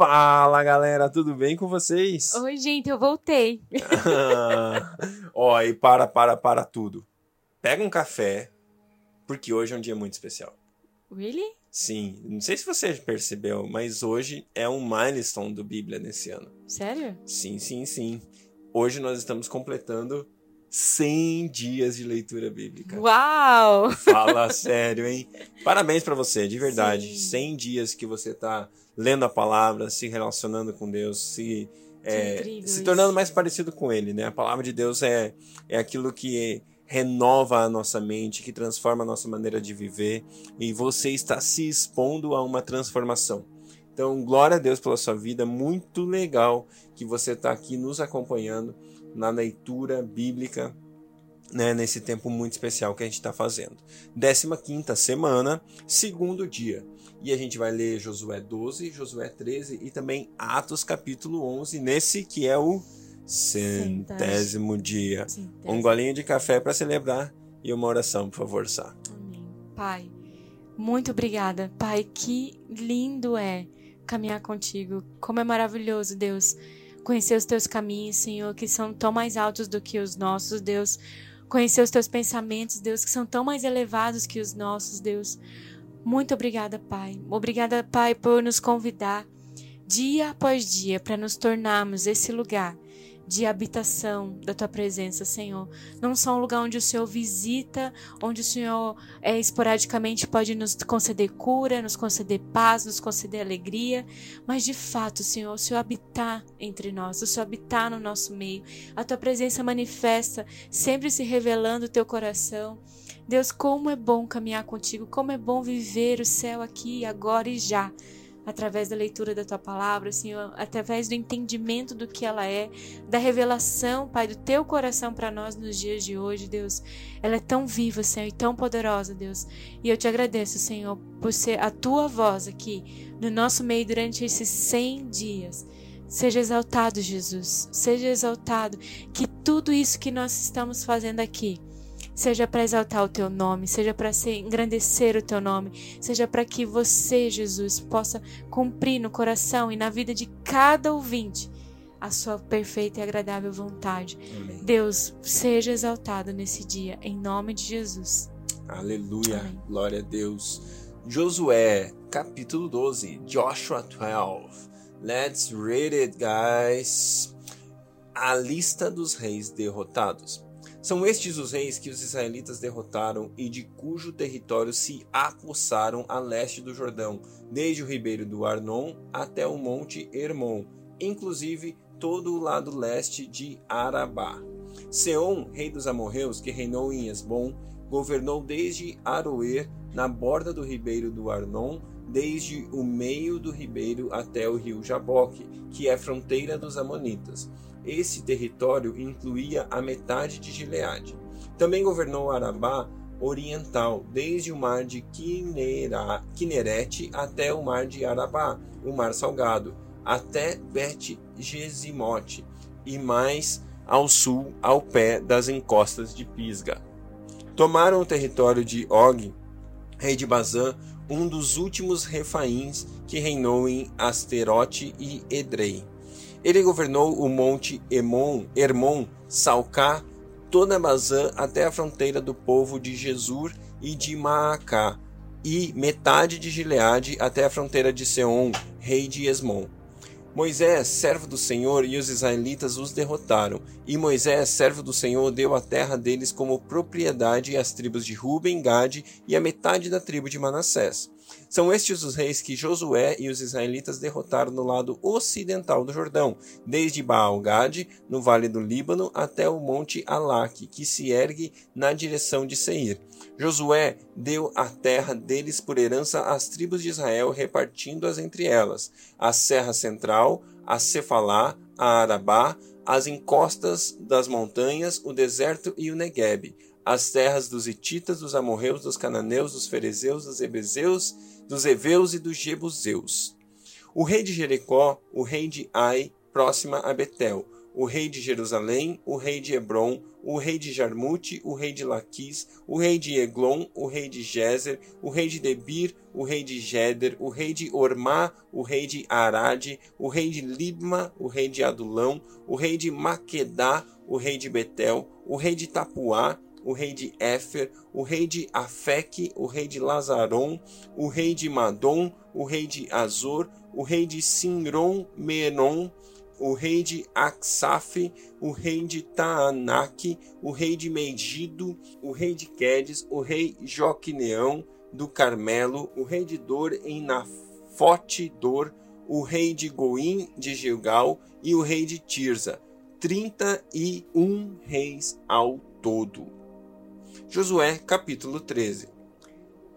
Fala galera, tudo bem com vocês? Oi, gente, eu voltei. Ó, e para, para, para tudo. Pega um café, porque hoje é um dia muito especial. Really? Sim, não sei se você percebeu, mas hoje é um milestone do Bíblia nesse ano. Sério? Sim, sim, sim. Hoje nós estamos completando 100 dias de leitura bíblica. Uau! Fala sério, hein? Parabéns para você, de verdade. Sim. 100 dias que você tá lendo a palavra, se relacionando com Deus, se é, se isso. tornando mais parecido com Ele, né? A palavra de Deus é, é aquilo que renova a nossa mente, que transforma a nossa maneira de viver, e você está se expondo a uma transformação. Então, glória a Deus pela sua vida, muito legal que você está aqui nos acompanhando na leitura bíblica, né, nesse tempo muito especial que a gente está fazendo. 15 semana, segundo dia. E a gente vai ler Josué 12, Josué 13 e também Atos capítulo 11, nesse que é o centésimo dia. Centésimo. Um golinho de café para celebrar e uma oração, por favor, Sá. Amém. Pai, muito obrigada. Pai, que lindo é caminhar contigo. Como é maravilhoso, Deus, conhecer os teus caminhos, Senhor, que são tão mais altos do que os nossos, Deus. Conhecer os teus pensamentos, Deus, que são tão mais elevados que os nossos, Deus. Muito obrigada, Pai. Obrigada, Pai, por nos convidar dia após dia para nos tornarmos esse lugar de habitação da tua presença, Senhor. Não só um lugar onde o Senhor visita, onde o Senhor é, esporadicamente pode nos conceder cura, nos conceder paz, nos conceder alegria, mas de fato, Senhor, o Senhor habitar entre nós, o Senhor habitar no nosso meio. A tua presença manifesta, sempre se revelando o teu coração. Deus, como é bom caminhar contigo, como é bom viver o céu aqui, agora e já através da leitura da tua palavra, Senhor, através do entendimento do que ela é, da revelação, Pai, do teu coração para nós nos dias de hoje, Deus. Ela é tão viva, Senhor, e tão poderosa, Deus. E eu te agradeço, Senhor, por ser a tua voz aqui no nosso meio durante esses 100 dias. Seja exaltado, Jesus. Seja exaltado. Que tudo isso que nós estamos fazendo aqui seja para exaltar o teu nome, seja para engrandecer o teu nome, seja para que você, Jesus, possa cumprir no coração e na vida de cada ouvinte a sua perfeita e agradável vontade. Amém. Deus, seja exaltado nesse dia, em nome de Jesus. Aleluia, Amém. glória a Deus. Josué, capítulo 12, Joshua 12. Let's read it, guys. A lista dos reis derrotados. São estes os reis que os israelitas derrotaram e de cujo território se apossaram a leste do Jordão, desde o ribeiro do Arnon até o monte Hermon, inclusive todo o lado leste de Arabá. Seom, rei dos amorreus, que reinou em Esbom, governou desde Aroer, na borda do ribeiro do Arnon, desde o meio do ribeiro até o rio Jaboque, que é fronteira dos amonitas. Esse território incluía a metade de Gileade. Também governou Arabá oriental, desde o mar de Quinera, Quinerete até o mar de Arabá, o mar salgado, até Bet-Gesimote, e mais ao sul, ao pé das encostas de Pisga. Tomaram o território de Og, rei de Bazã, um dos últimos refaíns que reinou em Asterote e Edrei. Ele governou o monte Emon, Hermon, Salcá, toda Bazã até a fronteira do povo de Jesur e de Maacá, e metade de Gileade até a fronteira de Seom, rei de Esmon. Moisés, servo do Senhor, e os israelitas os derrotaram, e Moisés, servo do Senhor, deu a terra deles como propriedade às tribos de Ruben, Gade e a metade da tribo de Manassés. São estes os reis que Josué e os israelitas derrotaram no lado ocidental do Jordão, desde Baal-Gade, no vale do Líbano, até o monte Alaque, que se ergue na direção de Seir. Josué deu a terra deles por herança às tribos de Israel, repartindo-as entre elas: a Serra Central, a Cefalá, a Arabá, as encostas das montanhas, o deserto e o Negueb, as terras dos Hititas, dos Amorreus, dos Cananeus, dos Ferezeus, dos Ebezeus, dos Eveus e dos Jebuseus. O rei de Jericó, o rei de Ai, próxima a Betel, o rei de Jerusalém, o rei de Hebron, o rei de Jarmute, o rei de Laquis, o rei de Eglon, o rei de Jezer, o rei de Debir, o rei de Jeder, o rei de Ormá, o rei de Arade, o rei de Libma, o rei de Adulão, o rei de Maquedá, o rei de Betel, o rei de Tapuá, o rei de Éfer, o rei de Afeque, o rei de Lazaron, o rei de Madom, o rei de Azor, o rei de Sinron Menon, o rei de Aksaf, o rei de Taanac, o rei de Megido, o rei de Quedes, o rei Joquineão do Carmelo, o rei de Dor em Nafote Dor, o rei de Goim de Gilgal e o rei de Tirza. Trinta e um reis ao todo. Josué capítulo 13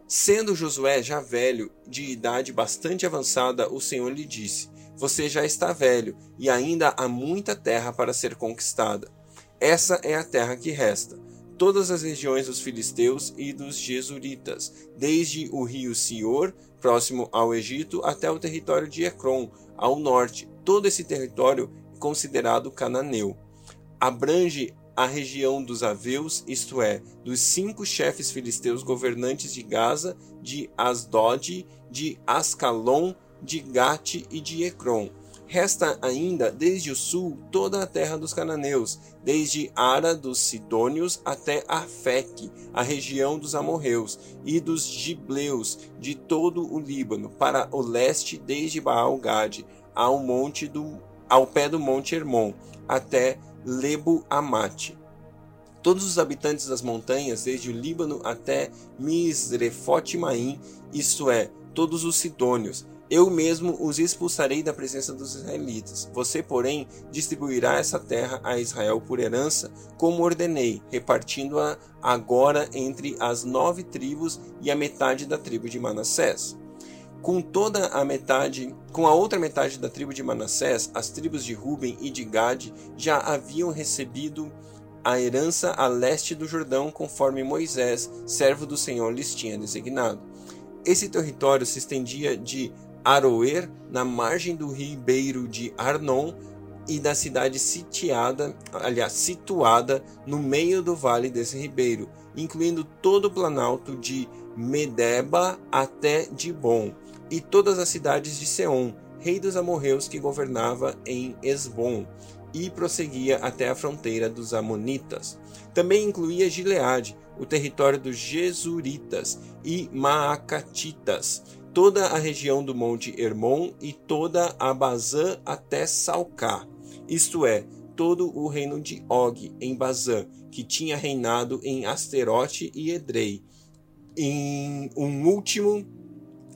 Sendo Josué já velho, de idade bastante avançada, o Senhor lhe disse: você já está velho e ainda há muita terra para ser conquistada. Essa é a terra que resta. Todas as regiões dos filisteus e dos jesuritas, desde o rio Sior, próximo ao Egito, até o território de Ecrom, ao norte. Todo esse território é considerado cananeu. Abrange a região dos Aveus, isto é, dos cinco chefes filisteus governantes de Gaza, de Asdod, de Ascalon, de Gate e de Ecrom. Resta ainda desde o sul toda a terra dos cananeus, desde Ara dos Sidônios até Afeque, a região dos amorreus, e dos gibleus de todo o Líbano, para o leste desde Baal-Gade, ao ao pé do monte Hermon, até Lebo Amate. Todos os habitantes das montanhas, desde o Líbano até Misrefotimaim, isto é, todos os sidônios, eu mesmo os expulsarei da presença dos israelitas. Você, porém, distribuirá essa terra a Israel por herança, como ordenei, repartindo-a agora entre as nove tribos e a metade da tribo de Manassés. Com toda a metade, com a outra metade da tribo de Manassés, as tribos de Ruben e de Gade já haviam recebido a herança a leste do Jordão, conforme Moisés, servo do Senhor, lhes tinha designado. Esse território se estendia de Aroer, na margem do ribeiro de Arnon, e da cidade sitiada, aliás, situada no meio do vale desse ribeiro, incluindo todo o planalto de Medeba até Dibon, e todas as cidades de Seom, rei dos amorreus que governava em Esbom, e prosseguia até a fronteira dos amonitas. Também incluía Gileade, o território dos Jesuritas e Maacatitas, toda a região do Monte Hermon e toda a Bazã até Salcá, isto é, todo o reino de Og em Bazã, que tinha reinado em Asterote e Edrei, em um último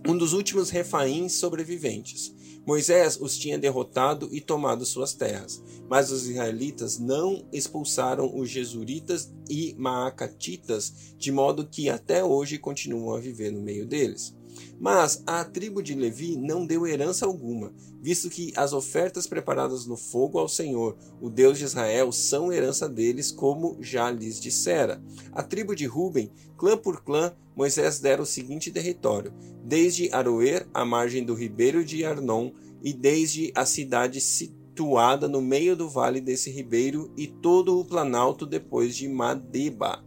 um dos últimos refaíns sobreviventes. Moisés os tinha derrotado e tomado suas terras, mas os israelitas não expulsaram os jesuritas e maacatitas, de modo que até hoje continuam a viver no meio deles. Mas a tribo de Levi não deu herança alguma, visto que as ofertas preparadas no fogo ao Senhor, o Deus de Israel, são herança deles, como já lhes dissera. A tribo de Ruben, clã por clã, Moisés dera o seguinte território: desde Aroer, à margem do ribeiro de Arnon, e desde a cidade situada no meio do vale desse ribeiro, e todo o planalto depois de Madeba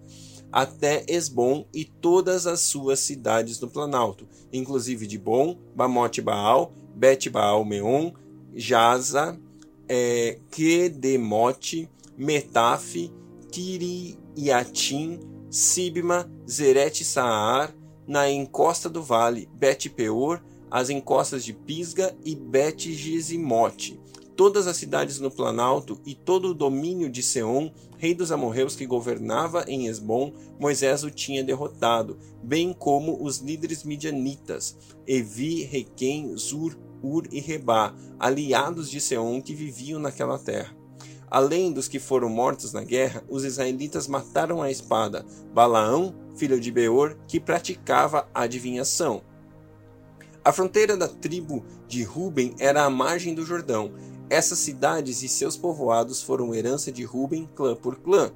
até Esbom e todas as suas cidades no Planalto, inclusive de Bom, Bamote Baal, Bet Baal Meon, Jaza, é, Kedemote, Metaf, Kiriatim, Sibma, Zeret Saar, na encosta do vale, Bet Peor, as encostas de Pisga e Bet Gizimote, todas as cidades no Planalto e todo o domínio de Seom, rei dos amorreus que governava em Esbom, Moisés o tinha derrotado, bem como os líderes midianitas, Evi, Requem, Zur, Ur e Rebá, aliados de Seom que viviam naquela terra. Além dos que foram mortos na guerra, os israelitas mataram a espada Balaão, filho de Beor, que praticava adivinhação. A fronteira da tribo de Ruben era a margem do Jordão, essas cidades e seus povoados foram herança de Ruben, clã por clã.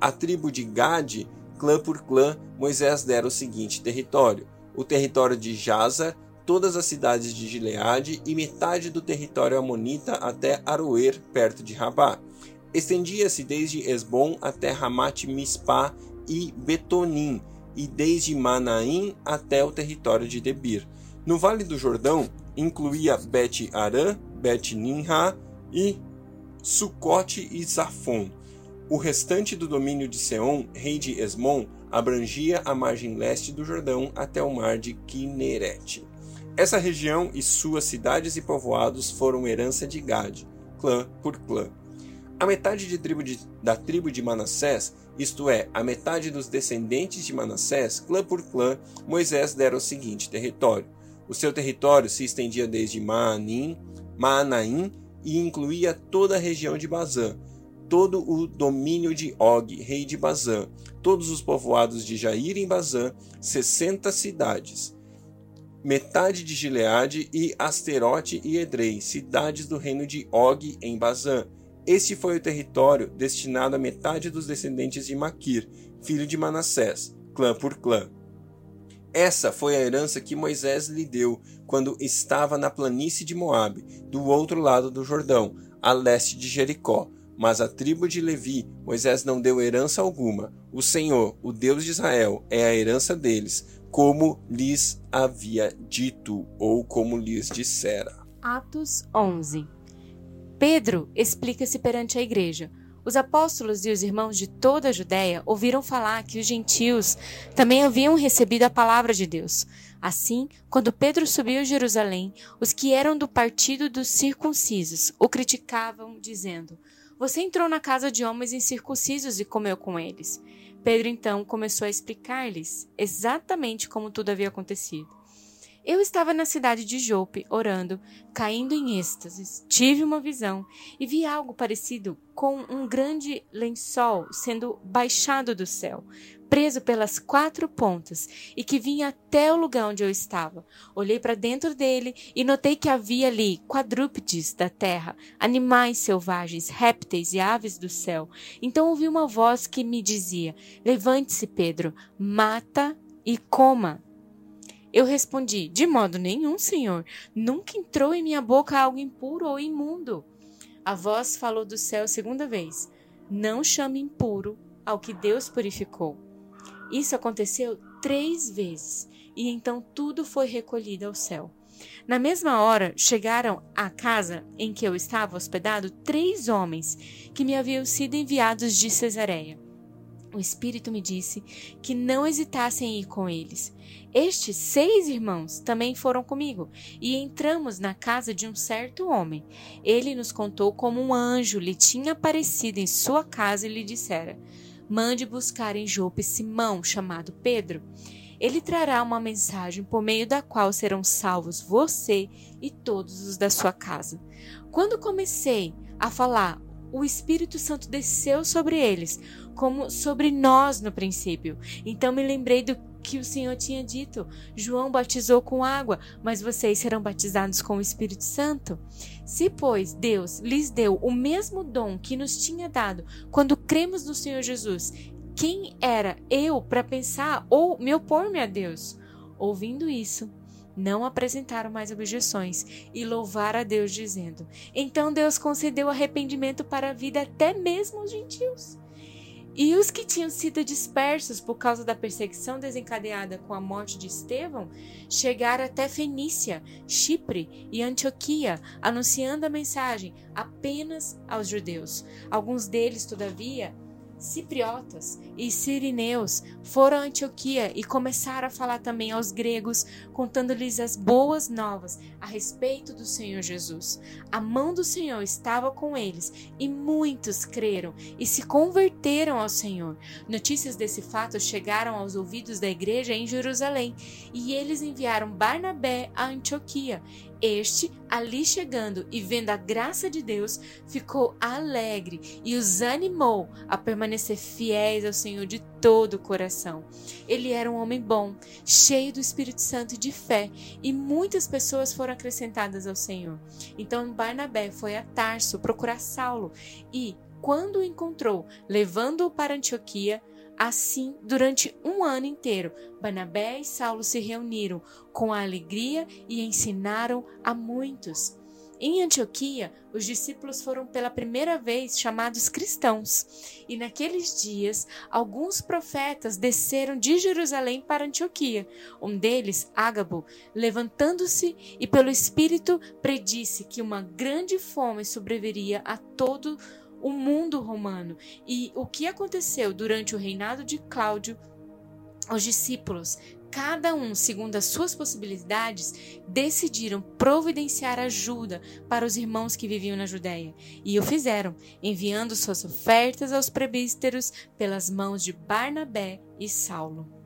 A tribo de Gade, clã por clã, Moisés dera o seguinte território: o território de Jazar, todas as cidades de Gileade e metade do território amonita até Aroer, perto de Rabá. Estendia-se desde Esbom até Ramat Mispá e Betonim, e desde Manaim até o território de Debir. No Vale do Jordão, incluía Bet Arã, Bet Ninha e Sucote e Zafon. O restante do domínio de Seom, rei de Esmon, abrangia a margem leste do Jordão até o mar de Kinerete. Essa região e suas cidades e povoados foram herança de Gad, clã por clã. A metade de tribo de, da tribo de Manassés, isto é, a metade dos descendentes de Manassés, clã por clã, Moisés dera o seguinte território. O seu território se estendia desde Maanim, Maanaim e incluía toda a região de Bazã, todo o domínio de Og, rei de Bazã, todos os povoados de Jair em Bazã, sessenta cidades, metade de Gileade e Asterote e Edrei, cidades do reino de Og em Bazã. Este foi o território destinado à metade dos descendentes de Maquir, filho de Manassés, clã por clã. Essa foi a herança que Moisés lhe deu quando estava na planície de Moabe, do outro lado do Jordão, a leste de Jericó, mas a tribo de Levi, Moisés não deu herança alguma. O Senhor, o Deus de Israel, é a herança deles, como lhes havia dito ou como lhes dissera. Atos 11 Pedro explica-se perante a igreja. Os apóstolos e os irmãos de toda a Judéia ouviram falar que os gentios também haviam recebido a palavra de Deus. Assim, quando Pedro subiu a Jerusalém, os que eram do partido dos circuncisos o criticavam, dizendo: você entrou na casa de homens incircuncisos e comeu com eles. Pedro então começou a explicar-lhes exatamente como tudo havia acontecido. Eu estava na cidade de Jope, orando, caindo em êxtase. Tive uma visão e vi algo parecido com um grande lençol sendo baixado do céu, preso pelas quatro pontas e que vinha até o lugar onde eu estava. Olhei para dentro dele e notei que havia ali quadrúpedes da terra, animais selvagens, répteis e aves do céu. Então ouvi uma voz que me dizia: Levante-se, Pedro, mata e coma. Eu respondi: De modo nenhum, Senhor. Nunca entrou em minha boca algo impuro ou imundo. A voz falou do céu segunda vez: Não chame impuro ao que Deus purificou. Isso aconteceu três vezes e então tudo foi recolhido ao céu. Na mesma hora, chegaram à casa em que eu estava hospedado três homens que me haviam sido enviados de Cesareia. O Espírito me disse que não hesitassem em ir com eles. Estes seis irmãos também foram comigo e entramos na casa de um certo homem. Ele nos contou como um anjo lhe tinha aparecido em sua casa e lhe dissera: mande buscar em Jope Simão, chamado Pedro. Ele trará uma mensagem por meio da qual serão salvos você e todos os da sua casa. Quando comecei a falar, o Espírito Santo desceu sobre eles, como sobre nós no princípio. Então me lembrei do que o Senhor tinha dito. João batizou com água, mas vocês serão batizados com o Espírito Santo. Se, pois, Deus lhes deu o mesmo dom que nos tinha dado quando cremos no Senhor Jesus, quem era eu para pensar ou me opor-me a Deus? Ouvindo isso, não apresentaram mais objeções e louvaram a Deus, dizendo: Então Deus concedeu arrependimento para a vida até mesmo aos gentios. E os que tinham sido dispersos por causa da perseguição desencadeada com a morte de Estevão chegaram até Fenícia, Chipre e Antioquia, anunciando a mensagem apenas aos judeus. Alguns deles, todavia, cipriotas e sirineus foram a Antioquia e começaram a falar também aos gregos, contando-lhes as boas novas a respeito do Senhor Jesus. A mão do Senhor estava com eles e muitos creram e se converteram ao Senhor. Notícias desse fato chegaram aos ouvidos da igreja em Jerusalém e eles enviaram Barnabé a Antioquia este, ali chegando e vendo a graça de Deus, ficou alegre e os animou a permanecer fiéis ao Senhor de todo o coração. Ele era um homem bom, cheio do Espírito Santo e de fé, e muitas pessoas foram acrescentadas ao Senhor. Então Barnabé foi a Tarso procurar Saulo e, quando o encontrou, levando-o para Antioquia, Assim, durante um ano inteiro, Barnabé e Saulo se reuniram com alegria e ensinaram a muitos. Em Antioquia, os discípulos foram pela primeira vez chamados cristãos, e naqueles dias alguns profetas desceram de Jerusalém para Antioquia. Um deles, Ágabo, levantando-se e pelo Espírito predisse que uma grande fome sobreviria a todo o mundo romano. E o que aconteceu durante o reinado de Cláudio os discípulos, cada um segundo as suas possibilidades, decidiram providenciar ajuda para os irmãos que viviam na Judéia. E o fizeram, enviando suas ofertas aos presbíteros pelas mãos de Barnabé e Saulo.